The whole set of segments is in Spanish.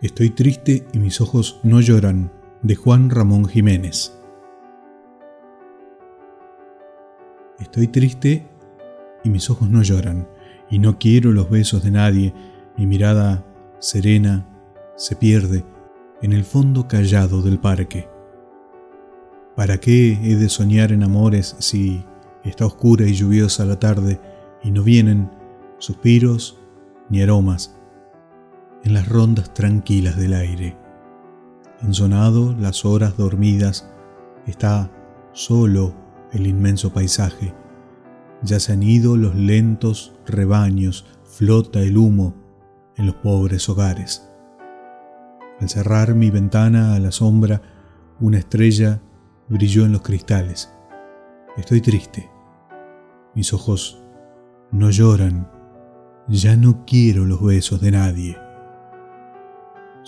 Estoy triste y mis ojos no lloran, de Juan Ramón Jiménez. Estoy triste y mis ojos no lloran, y no quiero los besos de nadie, mi mirada serena se pierde en el fondo callado del parque. ¿Para qué he de soñar en amores si está oscura y lluviosa la tarde y no vienen suspiros ni aromas? En las rondas tranquilas del aire. Han sonado las horas dormidas, está solo el inmenso paisaje. Ya se han ido los lentos rebaños, flota el humo en los pobres hogares. Al cerrar mi ventana a la sombra, una estrella brilló en los cristales. Estoy triste. Mis ojos no lloran. Ya no quiero los besos de nadie.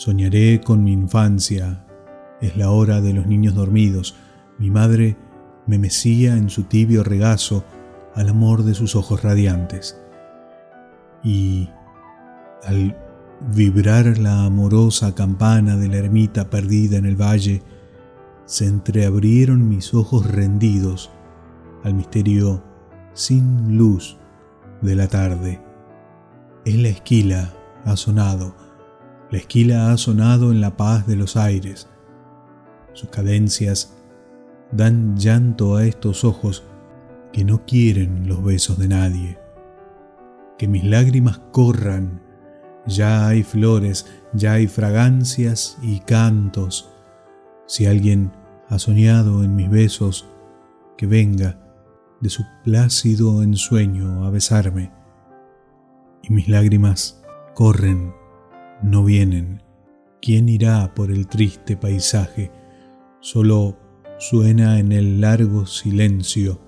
Soñaré con mi infancia. Es la hora de los niños dormidos. Mi madre me mecía en su tibio regazo al amor de sus ojos radiantes. Y al vibrar la amorosa campana de la ermita perdida en el valle, se entreabrieron mis ojos rendidos al misterio sin luz de la tarde. En la esquila ha sonado la esquila ha sonado en la paz de los aires. Sus cadencias dan llanto a estos ojos que no quieren los besos de nadie. Que mis lágrimas corran. Ya hay flores, ya hay fragancias y cantos. Si alguien ha soñado en mis besos, que venga de su plácido ensueño a besarme. Y mis lágrimas corren no vienen. ¿Quién irá por el triste paisaje? Solo suena en el largo silencio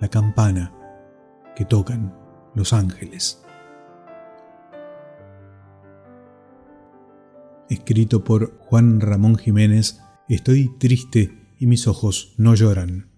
la campana que tocan los ángeles. Escrito por Juan Ramón Jiménez, Estoy triste y mis ojos no lloran.